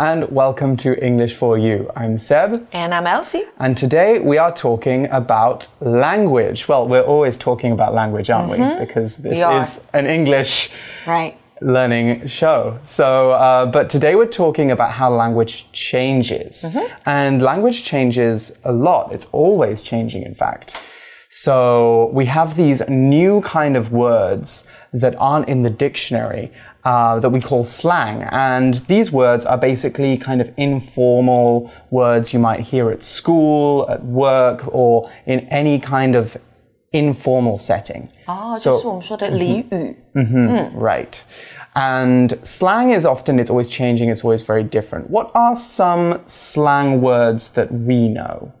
And welcome to English for You. I'm Seb. And I'm Elsie. And today we are talking about language. Well, we're always talking about language, aren't we? Because this We is an English Right. learning show. So, uh, but today we're talking about how language changes. And language changes a lot. It's always changing, in fact. So we have these new kind of words that aren't in the dictionary. Uh, that we call slang. And these words are basically kind of informal words you might hear at school, at work, or in any kind of informal setting. 哦， So- 这是我们说的俚语。 Right. And slang is often, it's always changing, it's always very different. What are some slang words that we know?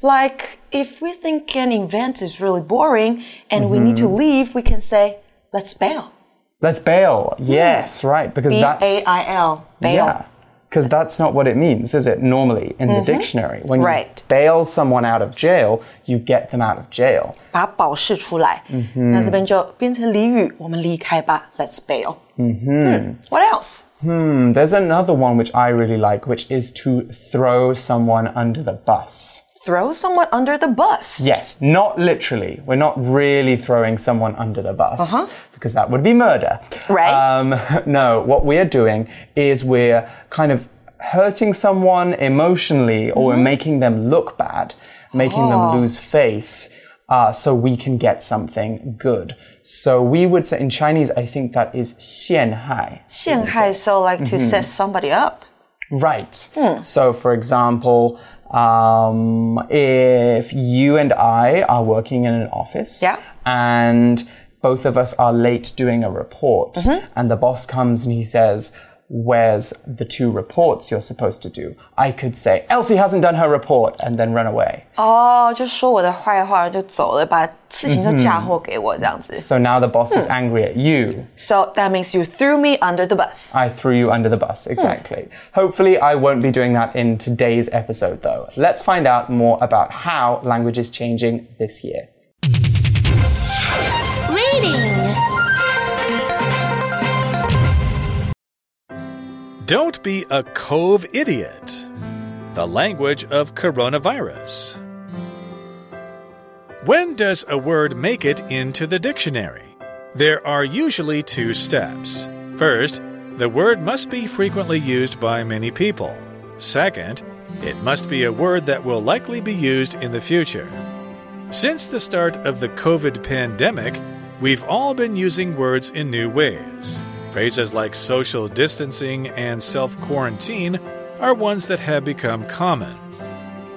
Like if we think an event is really boring and we need to leave, we can say, "Let's bail." Let's bail. Yes, right. Because B that's. A I L. Bail. Yeah. Because that's not what it means, is it? Normally in the dictionary. When you Right. bail someone out of jail, you get them out of jail. 把它保释出来。那这边就变成俚语，我们离开吧，Let's bail。嗯 What else? Hmm, there's another one which I really like, which is to throw someone under the bus. Throw someone under the bus. Yes, not literally. We're not really throwing someone under the bus because that would be murder. Right. Um, no, what we're doing is we're kind of hurting someone emotionally or we're making them look bad, making them lose face. Uh, so we can get something good. So we would say in Chinese, I think that is 陷害.陷害 so like to set somebody up. Right. So, for example, um, if you and I are working in an office, Yeah. and both of us are late doing a report, and the boss comes and he says, "Where's the two reports you're supposed to do?" I could say, "Elsie hasn't done her report," and then run away. 哦，就说我的坏话就走了，把事情就嫁祸给我这样子。 So now the boss is angry at you. So that means you threw me under the bus. I threw you under the bus, exactly. Hopefully, I won't be doing that in today's episode, though. Let's find out more about how language is changing this year. Don't be a covidiot. The language of coronavirus. When does a word make it into the dictionary? There are usually two steps. First, the word must be frequently used by many people. Second, it must be a word that will likely be used in the future. Since the start of the COVID pandemic, we've all been using words in new ways. Phrases like social distancing and self quarantine are ones that have become common.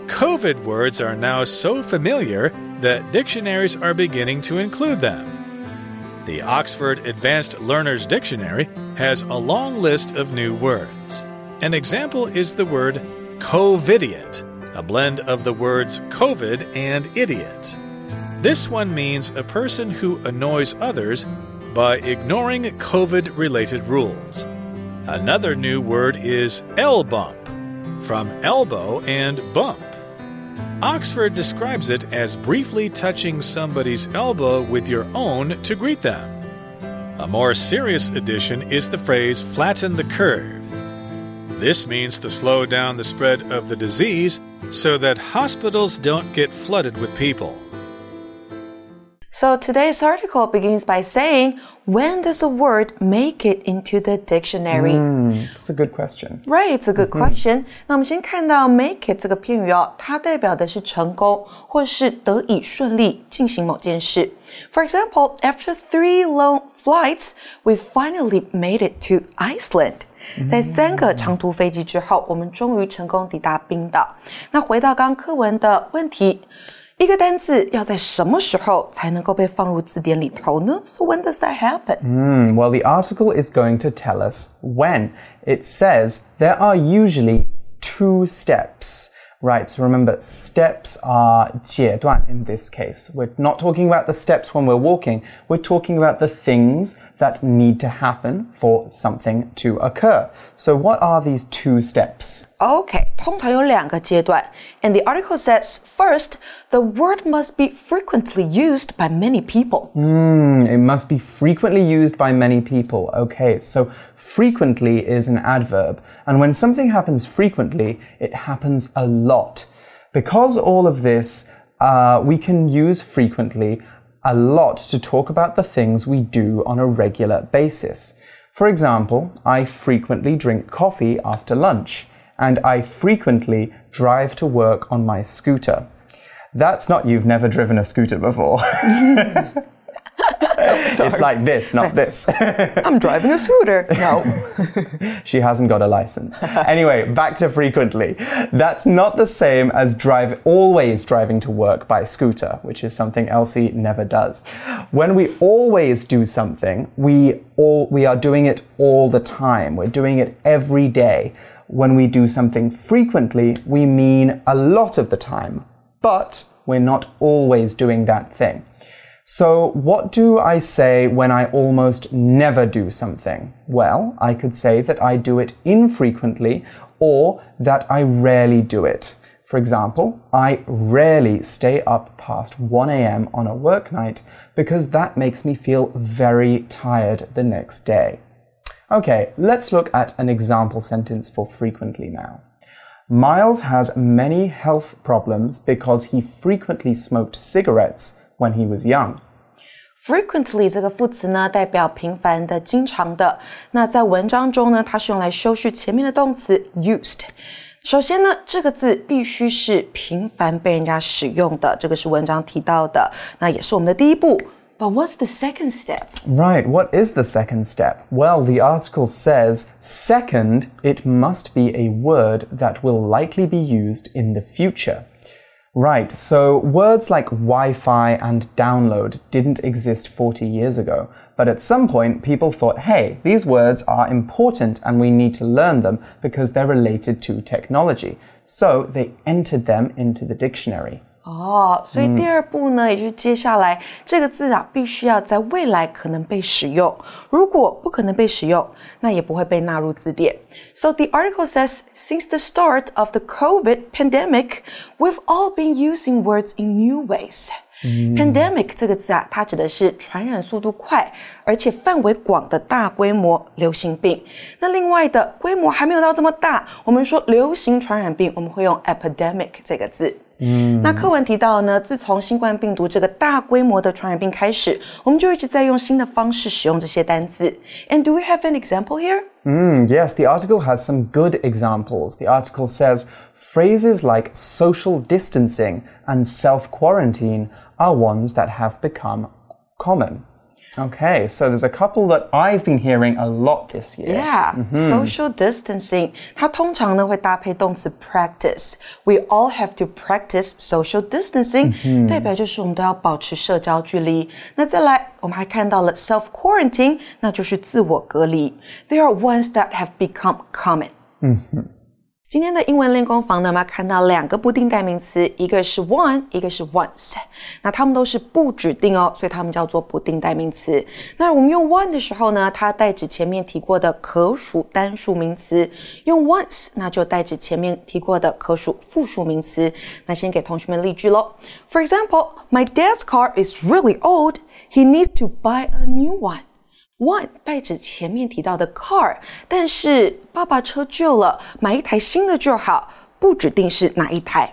COVID words are now so familiar that dictionaries are beginning to include them. The Oxford Advanced Learners Dictionary has a long list of new words. An example is the word covidiot, a blend of the words COVID and idiot. This one means a person who annoys others by ignoring COVID related rules. Another new word is elbump, from elbow and bump. Oxford describes it as briefly touching somebody's elbow with your own to greet them. A more serious addition is the phrase flatten the curve. This means to slow down the spread of the disease so that hospitals don't get flooded with people. So today's article begins by saying, when does a word make it into the dictionary? That's a good question. Right, it's a good question. 那我们先看到 make it 这个片语哦，它代表的是成功或是得以顺利进行某件事。For example, after three long flights, we finally made it to Iceland. 在三个长途飞机之后，我们终于成功抵达冰岛。那回到刚刚课文的问题， 一个单字要在什么时候才能够被放入字典里头呢？So when does that happen? Hmm, well, the article is going to tell us when. It says there are usually two steps. Right, so remember, steps are 阶段 in this case. We're not talking about the steps when we're walking, we're talking about the things that need to happen for something to occur. So, what are these two steps? OK，通常有两个阶段。And the article says first, the word must be frequently used by many people. Mm, it must be frequently used by many people. Okay, so frequently is an adverb, and when something happens frequently, it happens a lot. Because all of this, uh, we can use frequently a lot to talk about the things we do on a regular basis. For example, I frequently drink coffee after lunch, and I frequently drive to work on my scooter. That's not you've never driven a scooter before. it's like this, not this. I'm driving a scooter. No. she hasn't got a license. Anyway, back to frequently. That's not the same as drive always driving to work by scooter, which is something Elsie never does. When we always do something, we all we are doing it all the time. We're doing it every day. When we do something frequently, we mean a lot of the time, but we're not always doing that thing. So, what do I say when I almost never do something? Well, I could say that I do it infrequently or that I rarely do it. For example, I rarely stay up past 1 a.m. on a work night because that makes me feel very tired the next day. Okay, let's look at an example sentence for frequently now. Miles has many health problems because he frequently smoked cigarettes when he was young. Frequently 这个副词呢，代表频繁的、经常的。那在文章中呢，它是用来修饰前面的动词 used。首先呢，这个字必须是频繁被人家使用的，这个是文章提到的，那也是我们的第一步。But what's the second step? Right, what is the second step? Well, the article says, second, it must be a word that will likely be used in the future. Right, so words like Wi Fi and download didn't exist 40 years ago, but at some point people thought, hey, these words are important and we need to learn them because they're related to technology. So they entered them into the dictionary. 哦，所以第二步呢，也就是接下来这个字啊，必须要在未来可能被使用。如果不可能被使用，那也不会被纳入字典。So the article says, since the start of the COVID pandemic, we've all been using words in new ways. Pandemic 这个字啊，它指的是传染速度快而且范围广的大规模流行病。那另外的规模还没有到这么大，我们说流行传染病，我们会用 epidemic 这个字。嗯，那课文提到呢，自从新冠病毒这个大规模的传染病开始，我们就一直在用新的方式使用这些单字。And do we have an example here? Mm, yes, the article has some good examples. The article says phrases like social distancing and self quarantine are ones that have become common. Okay, so there's a couple that I've been hearing a lot this year. Yeah, -hmm. social distancing，它通常呢会搭配动词 practice。We all have to practice social distancing，、嗯、代表就是我们都要保持社交距离。那再来，我们还看到了 self quarantine，那就是自我隔离。They are ones that have become common。嗯哼。 今天的英文练功房呢，我们要看到两个不定代名词，一个是 one，一个是 once。那它们都是不指定哦，所以它们叫做不定代名词。那我们用 one 的时候呢，它代指前面提过的可数单数名词；用 once，那就代指前面提过的可数复数名词。那先给同学们例句喽。For example, my dad's car is really old. He needs to buy a new one. One 代指前面提到的 car，但是爸爸车旧了，买一台新的就好，不指定是哪一台。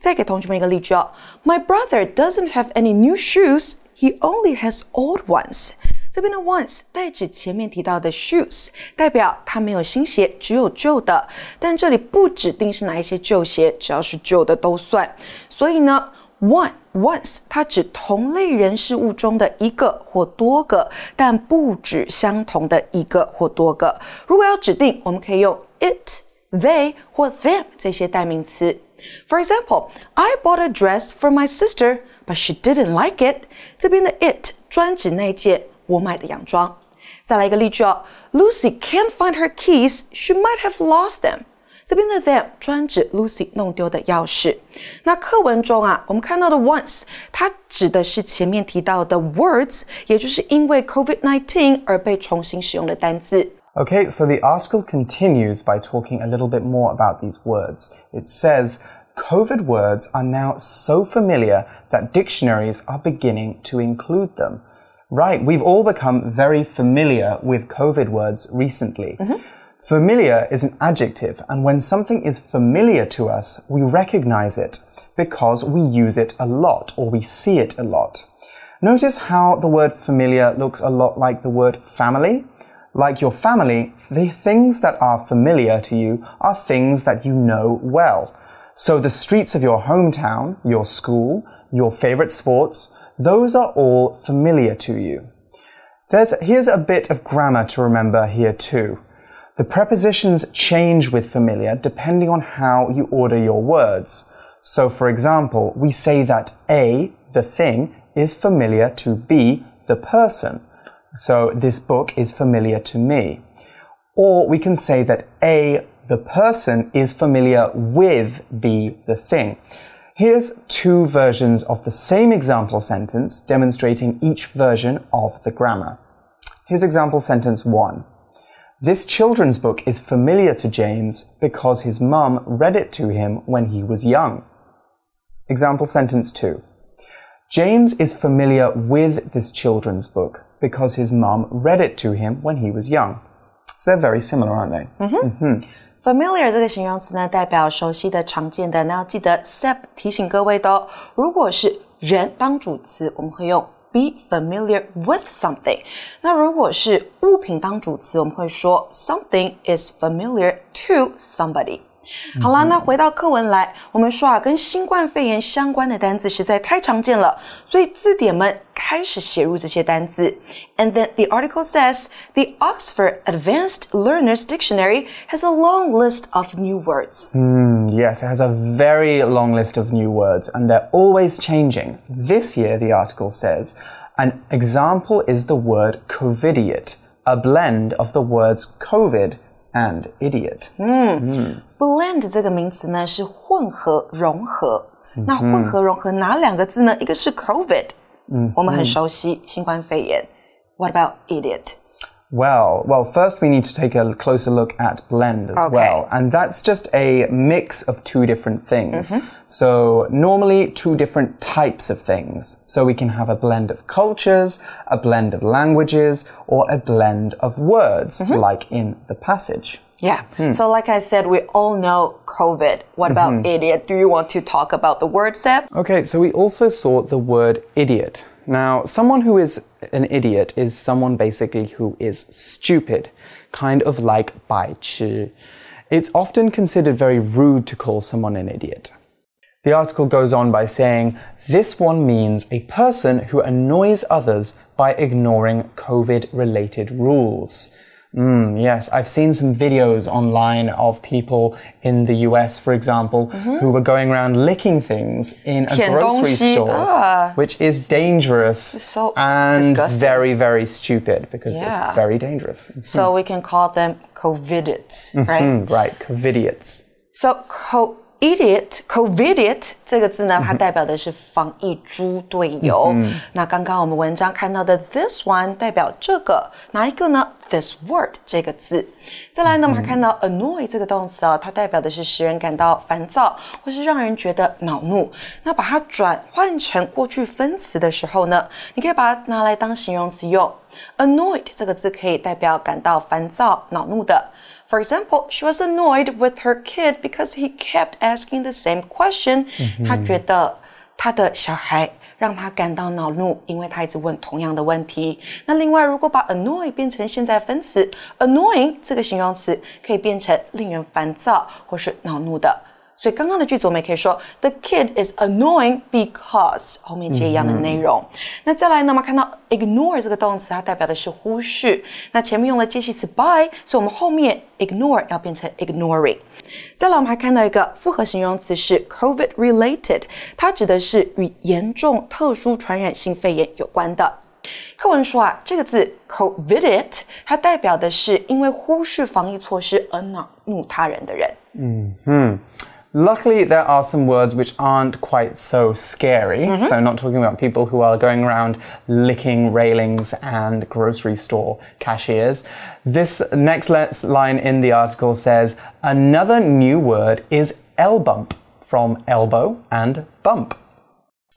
再给同学们一个例句哦，My brother doesn't have any new shoes. He only has old ones. 这边的 ones 代指前面提到的 shoes，代表他没有新鞋，只有旧的。但这里不指定是哪一些旧鞋，只要是旧的都算。所以呢。One once，它指同类人事物中的一个或多个，但不指相同的一个或多个。如果要指定，我们可以用 it、they 或 them 这些代名词。For example, I bought a dress for my sister, but she didn't like it. 这边的 it 专指那件我买的洋装。再来一个例句哦，Lucy can't find her keys. She might have lost them. 这边的 them 专指 Lucy 弄丢的钥匙。那课文中啊，我们看到的 once，它指的是前面提到的 words，也就是因为 COVID-19 而被重新使用的单字。 Okay, so the article continues by talking a little bit more about these words. It says, COVID words are now so familiar that dictionaries are beginning to include them. Right, we've all become very familiar with COVID words recently. Familiar is an adjective, and when something is familiar to us, we recognize it because we use it a lot or we see it a lot. Notice how the word familiar looks a lot like the word family. Like your family, the things that are familiar to you are things that you know well. So the streets of your hometown, your school, your favorite sports, those are all familiar to you. There's, here's a bit of grammar to remember here too. The prepositions change with familiar depending on how you order your words. So for example, we say that A, the thing, is familiar to B, the person. So this book is familiar to me. Or we can say that A, the person, is familiar with B, the thing. Here's two versions of the same example sentence demonstrating each version of the grammar. Here's example sentence one. This children's book is familiar to James because his mum read it to him when he was young. Example sentence two. James is familiar with this children's book because his mum read it to him when he was young. So they're very similar, aren't they? Familiar 这个形容词呢，代表熟悉的、常见的。那要记得 SEP 提醒各位的哦。如果是人当主词，我们会用 be familiar with something。那如果是物品当主词，我们会说 something is familiar to somebody。 好啦，那回到课文来，我们说啊，跟新冠肺炎相关的单词实在太常见了，所以字典们开始写入这些单词。And then the article says the Oxford Advanced Learners Dictionary has a long list of new words. Yes, it has a very long list of new words and they're always changing. This year, the article says, an example is the word covidiot, a blend of the words COVID and idiot. Blend 这个名词呢是混合、融合。那混合、融合哪两个字呢？一个是 COVID，嗯，我们很熟悉新冠肺炎。What about idiot？ Well, well, first we need to take a closer look at blend as Okay. well. And that's just a mix of two different things. So normally two different types of things. So we can have a blend of cultures, a blend of languages, or a blend of words, like in the passage. Yeah. Hmm. So like I said, we all know COVID. What about mm-hmm. idiot? Do you want to talk about the word Seb? Okay, so we also saw the word idiot. Now, someone who is an idiot is someone basically who is stupid, kind of like 白痴. It's often considered very rude to call someone an idiot. The article goes on by saying this one means a person who annoys others by ignoring COVID related rules. Mm, yes, I've seen some videos online of people in the US, for example, mm -hmm. who were going around licking things in a grocery store, ah. which is dangerous so and disgusting. very, very stupid because yeah. it's very dangerous. So we can call them covidiots, mm-hmm. right? Right, covidiots. So, co idiot, covidiot 这个字呢，它代表的是防疫猪队友。那刚刚我们文章看到的 this one 代表这个哪一个呢？this word 这个字。再来呢，我们还看到 annoy 这个动词啊，它代表的是使人感到烦躁，或是让人觉得恼怒。那把它转换成过去分词的时候呢，你可以把它拿来当形容词用。annoyed 这个字可以代表感到烦躁、恼怒的。For example, she was annoyed with her kid because he kept asking the same question. 她觉得她的小孩让她感到恼怒，因为他一直问同样的问题。那另外，如果把 annoy 变成现在分词，annoying 这个形容词可以变成令人烦躁或是恼怒的。 所以刚刚的句子我们也可以说，The kid is annoying because 后面接一样的内容。那再来呢，我们看到 ignore 这个动词，它代表的是忽视。那前面用了介系词 by，所以我们后面 ignore 要变成 ignoring。再来，我们还看到一个复合形容词是 COVID related，它指的是与严重特殊传染性肺炎有关的。课文说啊，这个字 covidit，它代表的是因为忽视防疫措施而恼怒他人的人。Luckily, there are some words which aren't quite so scary. Mm-hmm. So, not talking about people who are going around licking railings and grocery store cashiers. This next line in the article says another new word is elbump from elbow and bump.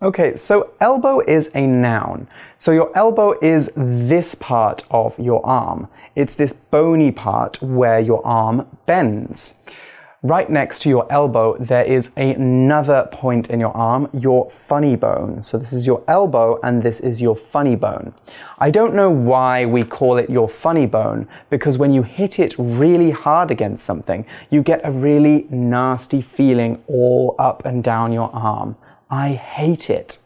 Okay, so elbow is a noun. So your elbow is this part of your arm. It's this bony part where your arm bends. Right next to your elbow, there is another point in your arm, your funny bone. So this is your elbow and this is your funny bone. I don't know why we call it your funny bone because when you hit it really hard against something, you get a really nasty feeling all up and down your arm. I hate it.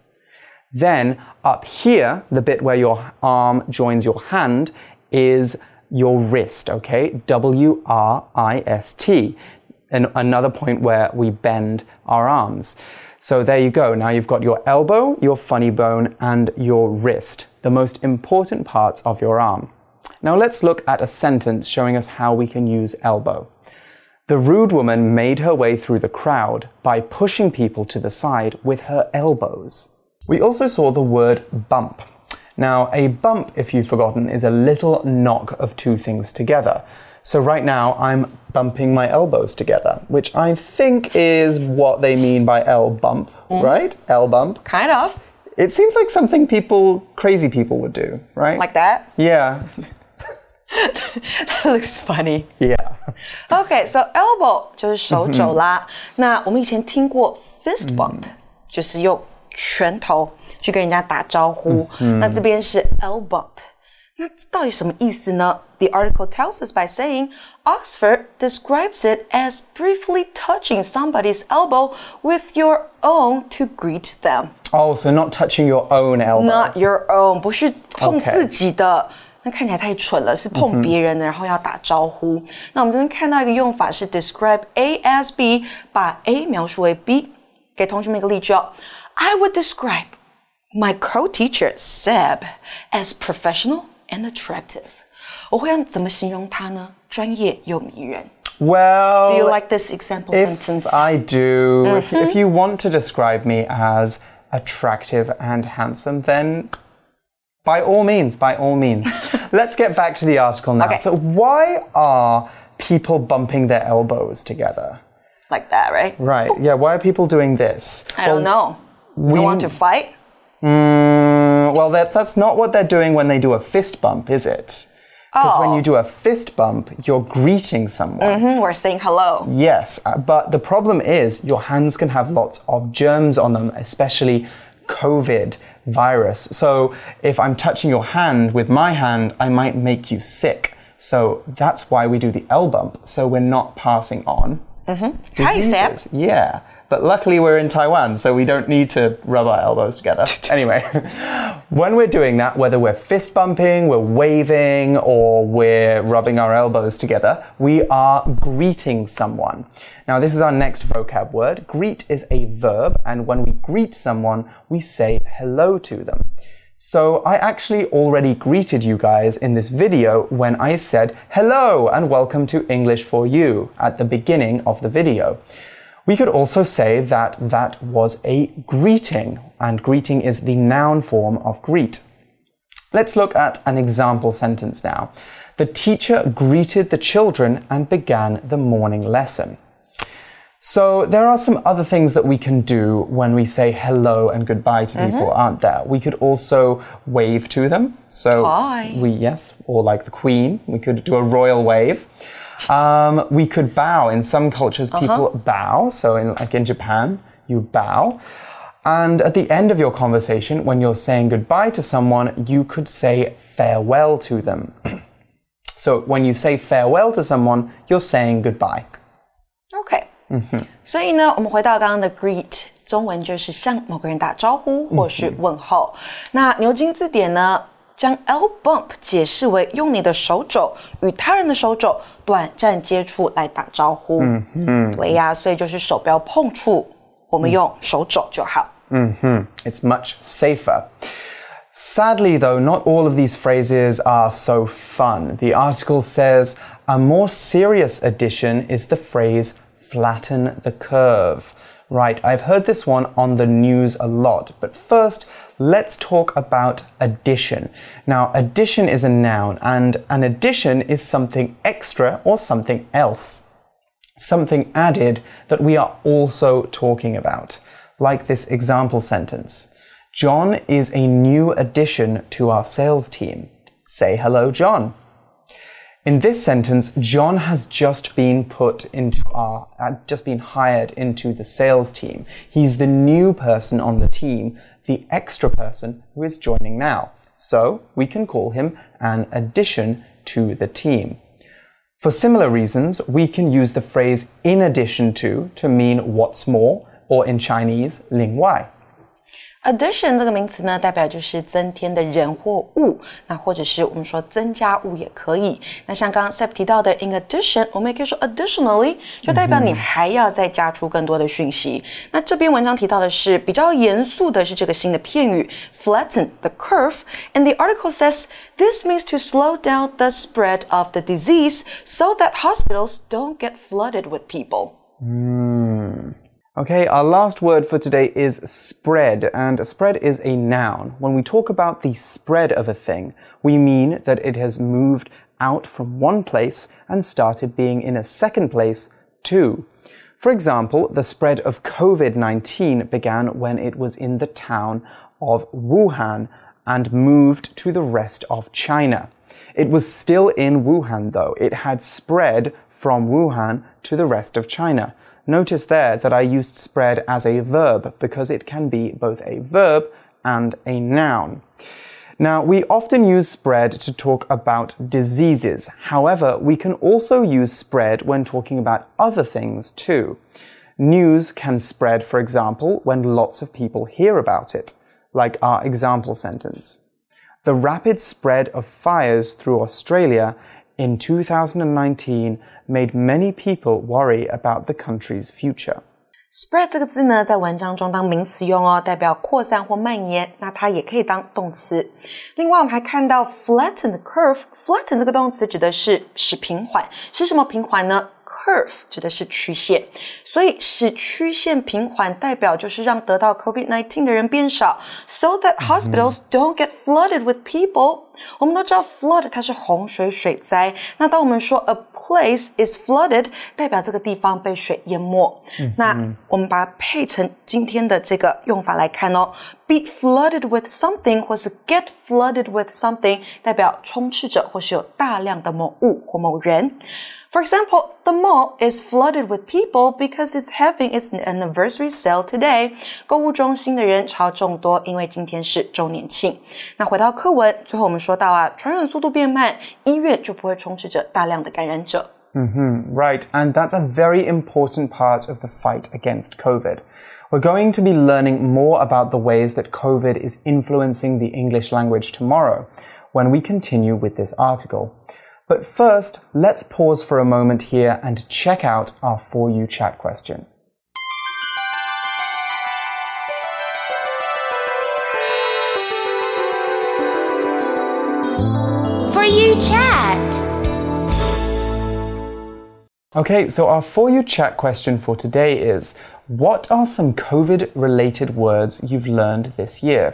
Then up here, the bit where your arm joins your hand is your wrist, okay? W R I S T. And another point where we bend our arms. So there you go. Now you've got your elbow, your funny bone, and your wrist, the most important parts of your arm. Now let's look at a sentence showing us how we can use elbow. The rude woman made her way through the crowd by pushing people to the side with her elbows. We also saw the word bump. Now, a bump, if you've forgotten, is a little knock of two things together. So right now I'm bumping my elbows together, which I think is what they mean by elbump, mm. right? elbump. Kind of. It seems like something people, crazy people would do, right? Like that? Yeah. that looks funny. Yeah. Okay, so elbow 就是手肘啦。那我们以前听过 fist mm. bump，就是用拳头去跟人家打招呼。那这边是 elbow bump，那到底什么意思呢？？The article tells us by saying Oxford describes it as briefly touching somebody's elbow with your own to greet them. Oh, so not touching your own elbow. Not your own，不是碰 OK 自己的。那看起来太蠢了，是碰别人的，然后要打招呼。那我们这边看到一个用法是 describe A as B，把 A 描述为 B。给同学们一个例句哦，I would describe my co-teacher Seb as professional and attractive。 我会用怎么形容他呢？专业又迷人。 Well, Do you like this example sentence? if I do, if, if you want to describe me as attractive and handsome, then by all means, by all means. Let's get back to the article now. Okay. So, why are people bumping their elbows together? like that, right? Right. Yeah. Why are people doing this? I don't know. You want to fight? Mm, well, that, that's not what they're doing when they do a fist bump, is it? Because when Oh. you do a fist bump, you're greeting someone. Hmm, We're saying hello. Yes, uh, but the problem is your hands can have lots of germs on them, especially COVID virus. So if I'm touching your hand with my hand, I might make you sick. So that's why we do the elbump, so we're not passing on. Hi, Seb. Yeah. But luckily we're in Taiwan, so we don't need to rub our elbows together. anyway, when we're doing that, whether we're fist bumping, we're waving, or we're rubbing our elbows together, we are greeting someone. Now, this is our next vocab word. Greet is a verb, and when we greet someone, we say hello to them. So I actually already greeted you guys in this video when I said hello and welcome to English for You at the beginning of the video. We could also say that that was a greeting, and greeting is the noun form of greet. Let's look at an example sentence now. The teacher greeted the children and began the morning lesson. So there are some other things that we can do when we say hello and goodbye to people, mm-hmm. aren't there? We could also wave to them. So Hi. we yes, or like the Queen, we could do a royal wave. Um, we could bow. In some cultures, people bow. So in like in Japan, you bow. And at the end of your conversation, when you're saying goodbye to someone, you could say farewell to them. so when you say farewell to someone, you're saying goodbye. OK，所以呢，我们回到刚刚的 greet，中文就是向某个人打招呼或是问候。那牛津字典呢， 将 L bump 解释为用你的手肘与他人的手肘短暂接触来打招呼。嗯嗯，对呀，所以就是手不要碰触，我们用手肘就好。 It's much safer. Sadly, though, not all of these phrases are so fun. The article says a more serious addition is the phrase flatten the curve. Right, I've heard this one on the news a lot, but first, let's talk about addition. Now, addition is a noun, and an addition is something extra or something else. Something added that we are also talking about, like this example sentence. John is a new addition to our sales team. Say hello, John. In this sentence, John has just been put into our, uh, just been hired into the sales team. He's the new person on the team, the extra person who is joining now. So we can call him an addition to the team. For similar reasons, we can use the phrase in addition to to mean what's more, or in Chinese, ling 另外。addition 这个名词呢，代表就是增添的人或物，那或者是我们说增加物也可以。那像刚刚 Seb 提到的 in addition，我们也可以说 additionally，就代表你还要再加出更多的讯息。嗯、那这篇文章提到的是比较严肃的是这个新的片语 flatten the curve，and the article says this means to slow down the spread of the disease so that hospitals don't get flooded with people. 嗯。Okay, our last word for today is spread, and spread is a noun. When we talk about the spread of a thing, we mean that it has moved out from one place and started being in a second place too. For example, the spread of COVID 19 began when it was in the town of Wuhan and moved to the rest of China. It was still in Wuhan though. It had spread from Wuhan to the rest of China. Notice there that I used spread as a verb because it can be both a verb and a noun. Now, we often use spread to talk about diseases. However, we can also use spread when talking about other things too. News can spread, for example, when lots of people hear about it, like our example sentence. The rapid spread of fires through Australia in 2019 made many people worry about the country's future. Spread 这个字呢，在文章中当名词用哦，代表扩散或蔓延。那它也可以当动词。另外，我们还看到 flatten the curve。flatten 这个动词指的是使平缓，是什么平缓呢？curve 指的是曲线，所以使曲线平缓，代表就是让得到 COVID-19 的人变少，so that hospitals don't get flooded with people。 我们都知道 flood 它是洪水水灾，那当我们说 a place is flooded，代表这个地方被水淹没。那我们把它配成今天的这个用法来看哦，be flooded with something 或是 get flooded with something，代表充斥着或是有大量的某物或某人。For example, the mall is flooded with people because it's having its anniversary sale today. 购物中心的人潮众多，因为今天是周年庆。那回到课文，最后我们说 到啊，传染速度变慢，医院就不会充斥着大量的感染者。Mm-hmm, right, and that's a very important part of the fight against COVID. We're going to be learning more about the ways that COVID is influencing the English language tomorrow when we continue with this article. But first, let's pause for a moment here and check out our For You chat question. Okay, so our For You chat question for today is What are some COVID related words you've learned this year?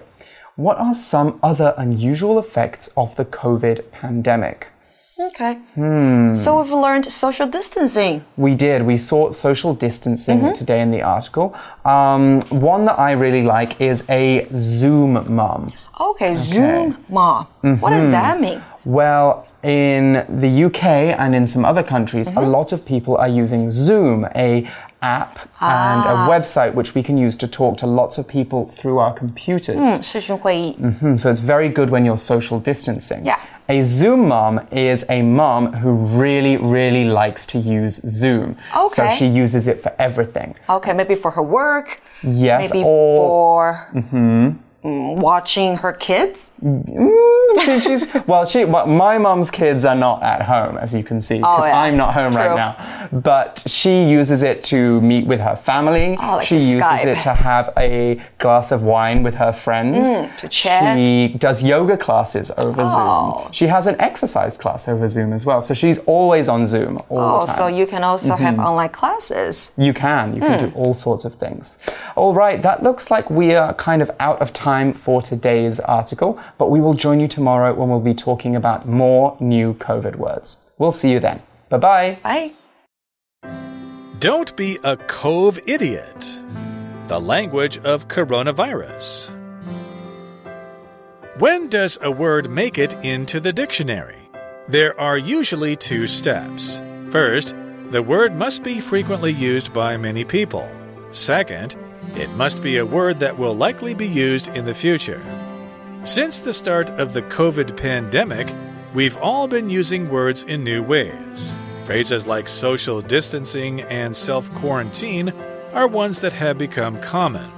What are some other unusual effects of the COVID pandemic? Okay. Hmm. So we've learned social distancing. We did. We saw social distancing Mm-hmm. today in the article. Um, one that I really like is a Zoom mum. Okay, Zoom mom. What does that mean? Well, in the UK and in some other countries, mm -hmm. a mm-hmm. lot of people are using Zoom, a app ah. and a ah. website which we can use to talk to lots of people through our computers. Mm -hmm. So it's very good when you're social distancing. Yeah. A Zoom mom is a mom who really, really likes to use Zoom. Okay. So she uses it for everything. Okay, maybe for her work. Yes. Maybe or, for mm-hmm. mm -hmm. watching her kids. Mm -hmm. She's well, she well, my mum's kids are not at home, as you can see, because Oh, yeah. I'm not home True. right now. But she uses it to meet with her family. Oh, like she uses Skype. it to have a glass of wine with her friends. Mm, to chat. She does yoga classes over Oh. Zoom. She has an exercise class over Zoom as well. So she's always on Zoom all Oh, the time. so you can also Mm-hmm. have online classes. You can. You can do all sorts of things. All right, that looks like we are kind of out of time for today's article, but we will join you tomorrow when we'll be talking about more new COVID words. We'll see you then. Bye bye. Bye. Don't be a covidiot. The language of coronavirus. When does a word make it into the dictionary? There are usually two steps. First, the word must be frequently used by many people. Second, it must be a word that will likely be used in the future. Since the start of the COVID pandemic, we've all been using words in new ways. Phrases like social distancing and self quarantine are ones that have become common.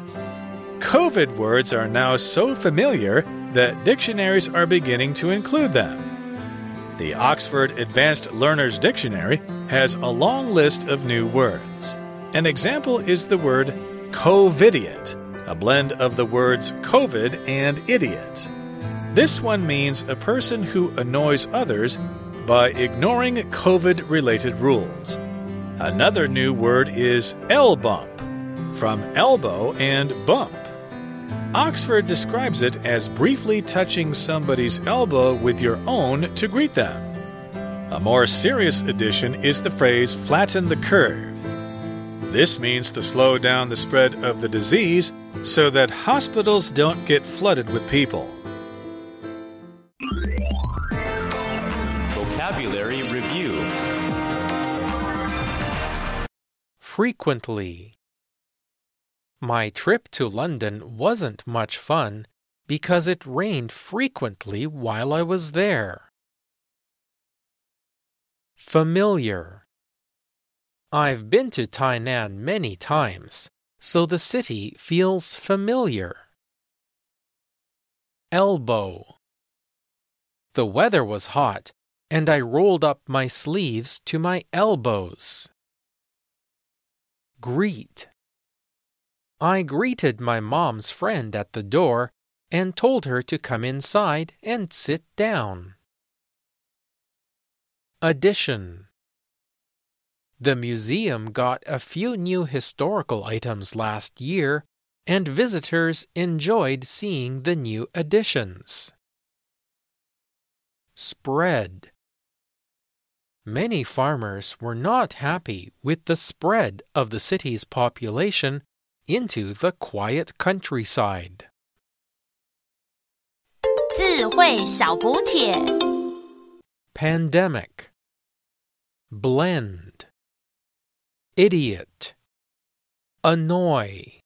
COVID words are now so familiar that dictionaries are beginning to include them. The Oxford Advanced Learners Dictionary has a long list of new words. An example is the word covidiot, a blend of the words COVID and idiot. This one means a person who annoys others by ignoring COVID related rules. Another new word is elbump, from elbow and bump. Oxford describes it as briefly touching somebody's elbow with your own to greet them. A more serious addition is the phrase flatten the curve. This means to slow down the spread of the disease so that hospitals don't get flooded with people. Vocabulary Review frequently. My trip to London wasn't much fun because it rained frequently while I was there. Familiar. I've been to Tainan many times, so the city feels familiar. Elbow. The weather was hot, and I rolled up my sleeves to my elbows. Greet. I greeted my mom's friend at the door and told her to come inside and sit down. Addition. The museum got a few new historical items last year, and visitors enjoyed seeing the new additions. Spread. Many farmers were not happy with the spread of the city's population into the quiet countryside. 智慧小补帖。 Pandemic. Blend. Idiot. Annoy.